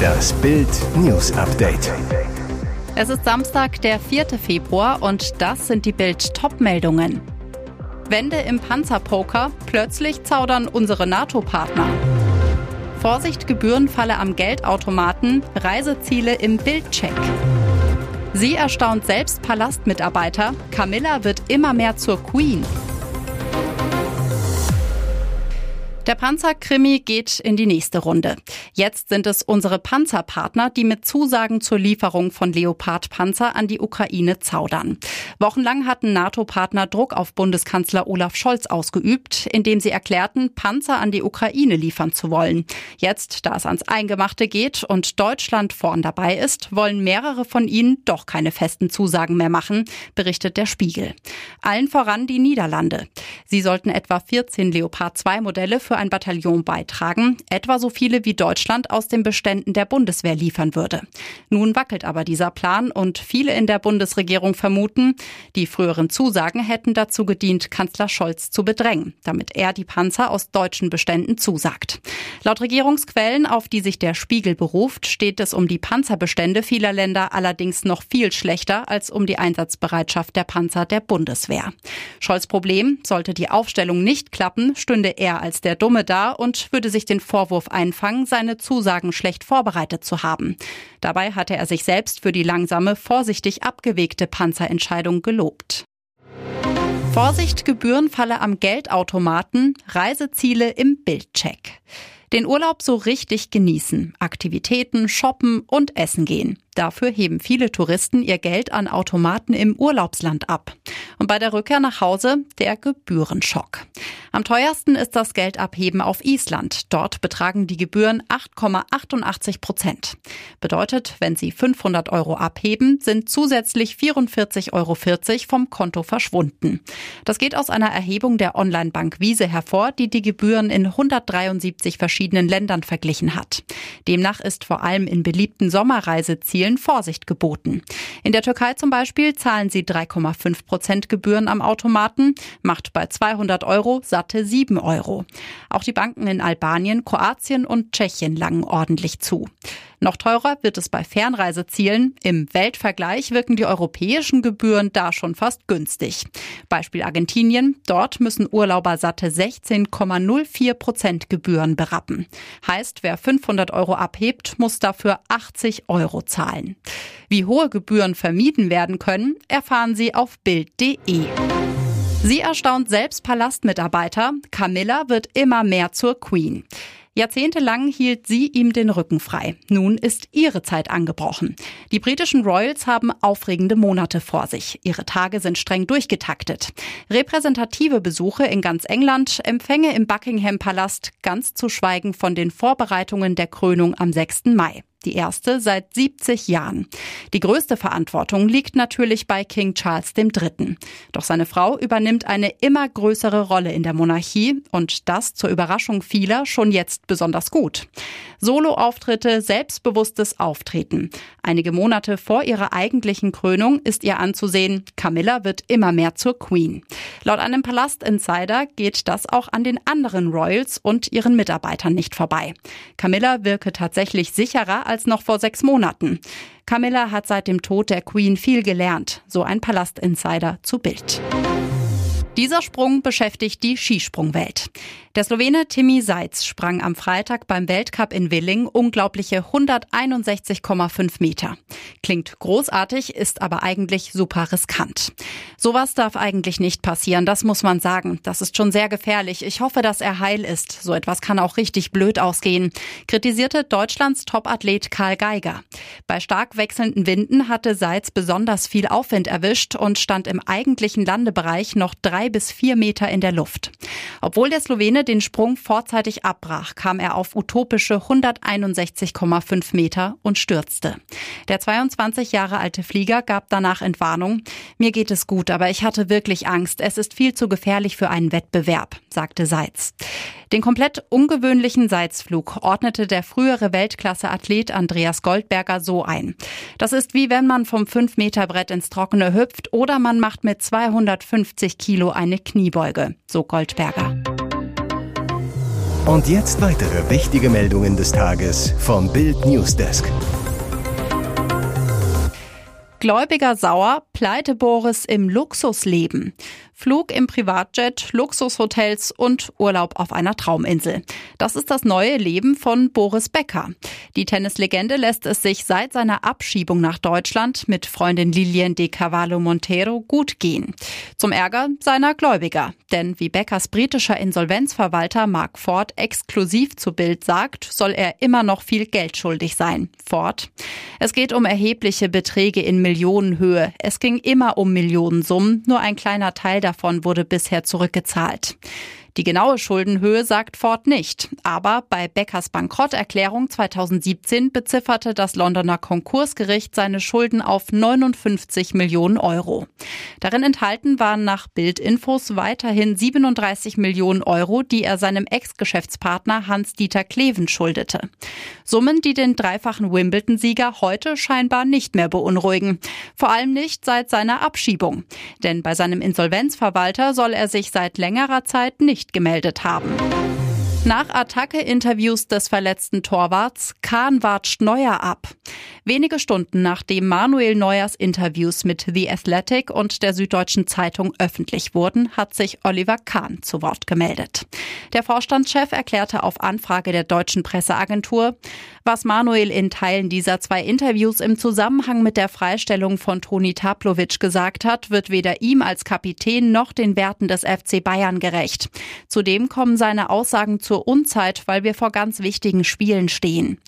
Das Bild News Update. Es ist Samstag, der 4. Februar und das sind die Bild Topmeldungen. Wende im Panzerpoker, plötzlich zaudern unsere NATO-Partner. Vorsicht, Gebührenfalle am Geldautomaten, Reiseziele im Bildcheck. Sie erstaunt selbst Palastmitarbeiter, Camilla wird immer mehr zur Queen. Der Panzerkrimi geht in die nächste Runde. Jetzt sind es unsere Panzerpartner, die mit Zusagen zur Lieferung von Leopard-Panzer an die Ukraine zaudern. Wochenlang hatten NATO-Partner Druck auf Bundeskanzler Olaf Scholz ausgeübt, indem sie erklärten, Panzer an die Ukraine liefern zu wollen. Jetzt, da es ans Eingemachte geht und Deutschland vorn dabei ist, wollen mehrere von ihnen doch keine festen Zusagen mehr machen, berichtet der Spiegel. Allen voran die Niederlande. Sie sollten etwa 14 Leopard 2 Modelle für ein Bataillon beitragen, etwa so viele wie Deutschland aus den Beständen der Bundeswehr liefern würde. Nun wackelt aber dieser Plan und viele in der Bundesregierung vermuten, die früheren Zusagen hätten dazu gedient, Kanzler Scholz zu bedrängen, damit er die Panzer aus deutschen Beständen zusagt. Laut Regierungsquellen, auf die sich der Spiegel beruft, steht es um die Panzerbestände vieler Länder allerdings noch viel schlechter als um die Einsatzbereitschaft der Panzer der Bundeswehr. Scholz Problem, sollte die Aufstellung nicht klappen, stünde er als der Dumme da und würde sich den Vorwurf einfangen, seine Zusagen schlecht vorbereitet zu haben. Dabei hatte er sich selbst für die langsame, vorsichtig abgewegte Panzerentscheidung gelobt. Vorsicht, Gebührenfalle am Geldautomaten, Reiseziele im Bildcheck. Den Urlaub so richtig genießen, Aktivitäten, shoppen und essen gehen. Dafür heben viele Touristen ihr Geld an Automaten im Urlaubsland ab. Und bei der Rückkehr nach Hause der Gebührenschock. Am teuersten ist das Geldabheben auf Island. Dort betragen die Gebühren 8,88 Prozent. Bedeutet, wenn Sie 500 Euro abheben, sind zusätzlich 44,40 Euro vom Konto verschwunden. Das geht aus einer Erhebung der Online-Bank Wiese hervor, die die Gebühren in 173 verschiedenen Ländern verglichen hat. Demnach ist vor allem in beliebten Sommerreisezielen Zielen Vorsicht geboten. In der Türkei zum Beispiel zahlen sie 3,5 Prozent Gebühren am Automaten, macht bei 200 Euro satte 7 Euro. Auch die Banken in Albanien, Kroatien und Tschechien langen ordentlich zu. Noch teurer wird es bei Fernreisezielen. Im Weltvergleich wirken die europäischen Gebühren da schon fast günstig. Beispiel Argentinien. Dort müssen Urlauber satte 16,04 Prozent Gebühren berappen. Heißt, wer 500 Euro abhebt, muss dafür 80 Euro zahlen. Wie hohe Gebühren vermieden werden können, erfahren Sie auf Bild.de. Sie erstaunt selbst Palastmitarbeiter. Camilla wird immer mehr zur Queen. Jahrzehntelang hielt sie ihm den Rücken frei. Nun ist ihre Zeit angebrochen. Die britischen Royals haben aufregende Monate vor sich. Ihre Tage sind streng durchgetaktet. Repräsentative Besuche in ganz England, Empfänge im Buckingham Palast, ganz zu schweigen von den Vorbereitungen der Krönung am 6. Mai die erste seit 70 Jahren. Die größte Verantwortung liegt natürlich bei King Charles III. Doch seine Frau übernimmt eine immer größere Rolle in der Monarchie und das zur Überraschung vieler schon jetzt besonders gut. Soloauftritte, selbstbewusstes Auftreten. Einige Monate vor ihrer eigentlichen Krönung ist ihr anzusehen, Camilla wird immer mehr zur Queen. Laut einem Palast-Insider geht das auch an den anderen Royals und ihren Mitarbeitern nicht vorbei. Camilla wirke tatsächlich sicherer als noch vor sechs Monaten. Camilla hat seit dem Tod der Queen viel gelernt, so ein Palast-Insider zu Bild. Dieser Sprung beschäftigt die Skisprungwelt. Der Slowene Timmy Seitz sprang am Freitag beim Weltcup in Willing unglaubliche 161,5 Meter. Klingt großartig, ist aber eigentlich super riskant. Sowas darf eigentlich nicht passieren, das muss man sagen. Das ist schon sehr gefährlich. Ich hoffe, dass er heil ist. So etwas kann auch richtig blöd ausgehen, kritisierte Deutschlands Topathlet Karl Geiger. Bei stark wechselnden Winden hatte Seitz besonders viel Aufwind erwischt und stand im eigentlichen Landebereich noch drei bis vier Meter in der Luft. Obwohl der Slowene den Sprung vorzeitig abbrach, kam er auf utopische 161,5 Meter und stürzte. Der 22 Jahre alte Flieger gab danach Entwarnung. Mir geht es gut, aber ich hatte wirklich Angst. Es ist viel zu gefährlich für einen Wettbewerb, sagte Seitz. Den komplett ungewöhnlichen Seitsflug ordnete der frühere Weltklasse-Athlet Andreas Goldberger so ein. Das ist wie wenn man vom 5-Meter-Brett ins Trockene hüpft oder man macht mit 250 Kilo eine Kniebeuge, so Goldberger. Und jetzt weitere wichtige Meldungen des Tages vom Bild Newsdesk. Gläubiger sauer, Pleite Boris im Luxusleben. Flug im Privatjet, Luxushotels und Urlaub auf einer Trauminsel. Das ist das neue Leben von Boris Becker. Die Tennislegende lässt es sich seit seiner Abschiebung nach Deutschland mit Freundin Lilian de Cavallo Montero gut gehen. Zum Ärger seiner Gläubiger. Denn wie Beckers britischer Insolvenzverwalter Mark Ford exklusiv zu Bild sagt, soll er immer noch viel Geld schuldig sein. Ford. Es geht um erhebliche Beträge in Millionenhöhe. Es ging immer um Millionensummen. Nur ein kleiner Teil davon wurde bisher zurückgezahlt. Die genaue Schuldenhöhe sagt Ford nicht. Aber bei Beckers Bankrotterklärung 2017 bezifferte das Londoner Konkursgericht seine Schulden auf 59 Millionen Euro. Darin enthalten waren nach Bildinfos weiterhin 37 Millionen Euro, die er seinem Ex-Geschäftspartner Hans-Dieter Kleven schuldete. Summen, die den dreifachen Wimbledon-Sieger heute scheinbar nicht mehr beunruhigen. Vor allem nicht seit seiner Abschiebung. Denn bei seinem Insolvenzverwalter soll er sich seit längerer Zeit nicht nicht gemeldet haben. Nach Attacke-Interviews des verletzten Torwarts, Kahn watscht Neuer ab. Wenige Stunden nachdem Manuel Neuers Interviews mit The Athletic und der Süddeutschen Zeitung öffentlich wurden, hat sich Oliver Kahn zu Wort gemeldet. Der Vorstandschef erklärte auf Anfrage der deutschen Presseagentur, was Manuel in Teilen dieser zwei Interviews im Zusammenhang mit der Freistellung von Toni Taplovic gesagt hat, wird weder ihm als Kapitän noch den Werten des FC Bayern gerecht. Zudem kommen seine Aussagen zu zur Unzeit, weil wir vor ganz wichtigen Spielen stehen.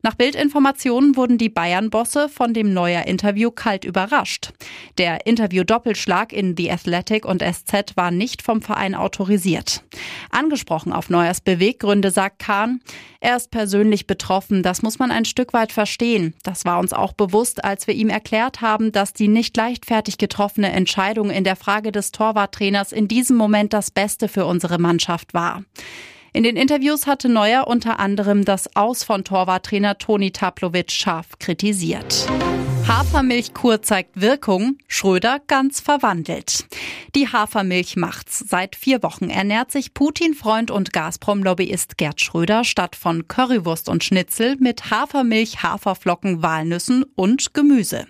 Nach Bildinformationen wurden die Bayern-Bosse von dem neuer Interview kalt überrascht. Der Interview-Doppelschlag in The Athletic und SZ war nicht vom Verein autorisiert. Angesprochen auf Neuers Beweggründe sagt Kahn, er ist persönlich betroffen, das muss man ein Stück weit verstehen. Das war uns auch bewusst, als wir ihm erklärt haben, dass die nicht leichtfertig getroffene Entscheidung in der Frage des Torwarttrainers in diesem Moment das Beste für unsere Mannschaft war. In den Interviews hatte Neuer unter anderem das Aus von Torwarttrainer Toni Taplovic scharf kritisiert. Hafermilchkur zeigt Wirkung, Schröder ganz verwandelt. Die Hafermilch macht's. Seit vier Wochen ernährt sich Putin-Freund und Gazprom-Lobbyist Gerd Schröder statt von Currywurst und Schnitzel mit Hafermilch, Haferflocken, Walnüssen und Gemüse.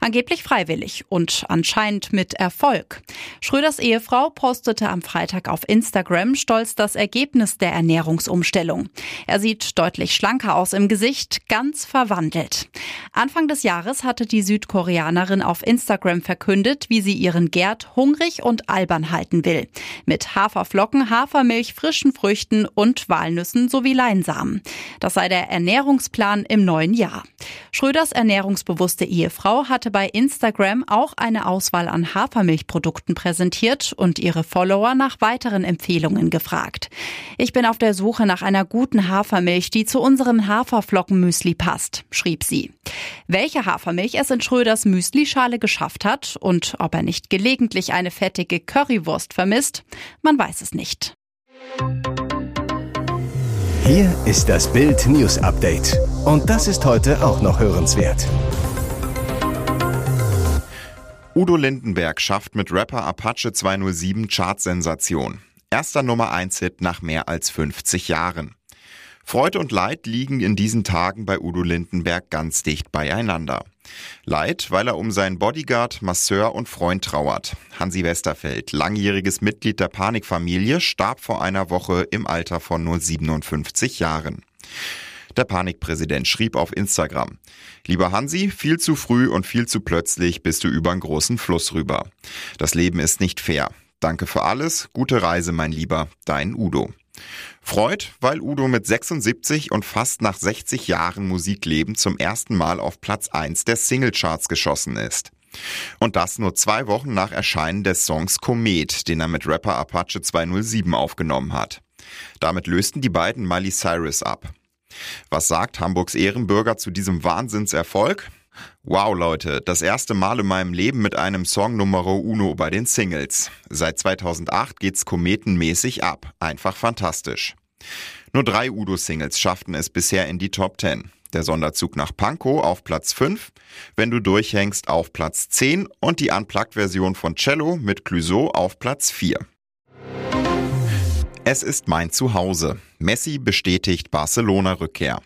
Angeblich freiwillig und anscheinend mit Erfolg. Schröders Ehefrau postete am Freitag auf Instagram stolz das Ergebnis der Ernährungsumstellung. Er sieht deutlich schlanker aus im Gesicht, ganz verwandelt. Anfang des Jahres hatte die Südkoreanerin auf Instagram verkündet, wie sie ihren Gerd hungrig und albern halten will. Mit Haferflocken, Hafermilch, frischen Früchten und Walnüssen sowie Leinsamen. Das sei der Ernährungsplan im neuen Jahr. Schröders ernährungsbewusste Ehefrau hatte bei Instagram auch eine Auswahl an Hafermilchprodukten präsentiert und ihre Follower nach weiteren Empfehlungen gefragt. Ich bin auf der Suche nach einer guten Hafermilch, die zu unserem Haferflockenmüsli passt, schrieb sie. Welche Hafermilch es in Schröders Müslischale geschafft hat und ob er nicht gelegentlich eine fettige Currywurst vermisst, man weiß es nicht. Hier ist das Bild News Update. Und das ist heute auch noch hörenswert. Udo Lindenberg schafft mit Rapper Apache 207 Chartsensation. Erster Nummer 1 Hit nach mehr als 50 Jahren. Freude und Leid liegen in diesen Tagen bei Udo Lindenberg ganz dicht beieinander. Leid, weil er um seinen Bodyguard, Masseur und Freund trauert. Hansi Westerfeld, langjähriges Mitglied der Panikfamilie, starb vor einer Woche im Alter von nur 57 Jahren. Der Panikpräsident schrieb auf Instagram, Lieber Hansi, viel zu früh und viel zu plötzlich bist du über einen großen Fluss rüber. Das Leben ist nicht fair. Danke für alles, gute Reise, mein Lieber, dein Udo. Freud, weil Udo mit 76 und fast nach 60 Jahren Musikleben zum ersten Mal auf Platz 1 der Singlecharts geschossen ist. Und das nur zwei Wochen nach Erscheinen des Songs Komet, den er mit Rapper Apache 207 aufgenommen hat. Damit lösten die beiden Miley Cyrus ab. Was sagt Hamburgs Ehrenbürger zu diesem Wahnsinnserfolg? Wow, Leute, das erste Mal in meinem Leben mit einem Song Numero Uno bei den Singles. Seit 2008 geht's kometenmäßig ab. Einfach fantastisch. Nur drei Udo-Singles schafften es bisher in die Top 10. Der Sonderzug nach Pankow auf Platz 5, Wenn du durchhängst auf Platz 10 und die Unplugged-Version von Cello mit Clouseau auf Platz 4. Es ist mein Zuhause. Messi bestätigt Barcelona-Rückkehr.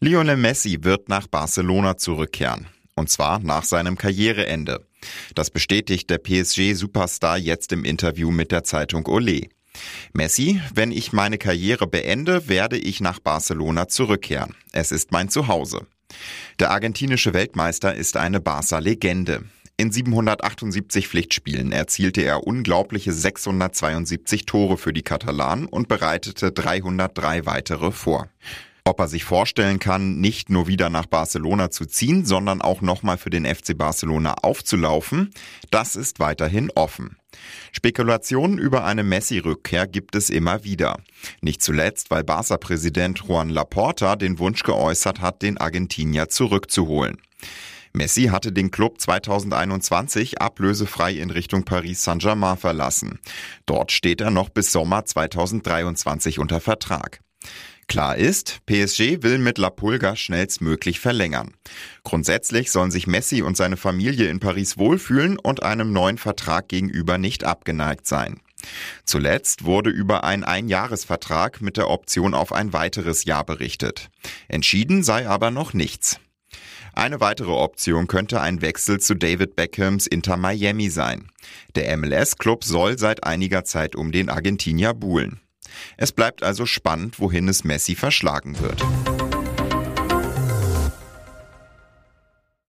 Lionel Messi wird nach Barcelona zurückkehren. Und zwar nach seinem Karriereende. Das bestätigt der PSG-Superstar jetzt im Interview mit der Zeitung Olé. Messi, wenn ich meine Karriere beende, werde ich nach Barcelona zurückkehren. Es ist mein Zuhause. Der argentinische Weltmeister ist eine Barca-Legende. In 778 Pflichtspielen erzielte er unglaubliche 672 Tore für die Katalanen und bereitete 303 weitere vor. Ob er sich vorstellen kann, nicht nur wieder nach Barcelona zu ziehen, sondern auch nochmal für den FC Barcelona aufzulaufen, das ist weiterhin offen. Spekulationen über eine Messi-Rückkehr gibt es immer wieder. Nicht zuletzt, weil Barca-Präsident Juan Laporta den Wunsch geäußert hat, den Argentinier zurückzuholen. Messi hatte den Club 2021 ablösefrei in Richtung Paris Saint-Germain verlassen. Dort steht er noch bis Sommer 2023 unter Vertrag. Klar ist, PSG will mit La Pulga schnellstmöglich verlängern. Grundsätzlich sollen sich Messi und seine Familie in Paris wohlfühlen und einem neuen Vertrag gegenüber nicht abgeneigt sein. Zuletzt wurde über einen Einjahresvertrag mit der Option auf ein weiteres Jahr berichtet. Entschieden sei aber noch nichts. Eine weitere Option könnte ein Wechsel zu David Beckhams Inter Miami sein. Der MLS-Club soll seit einiger Zeit um den Argentinier buhlen. Es bleibt also spannend, wohin es Messi verschlagen wird.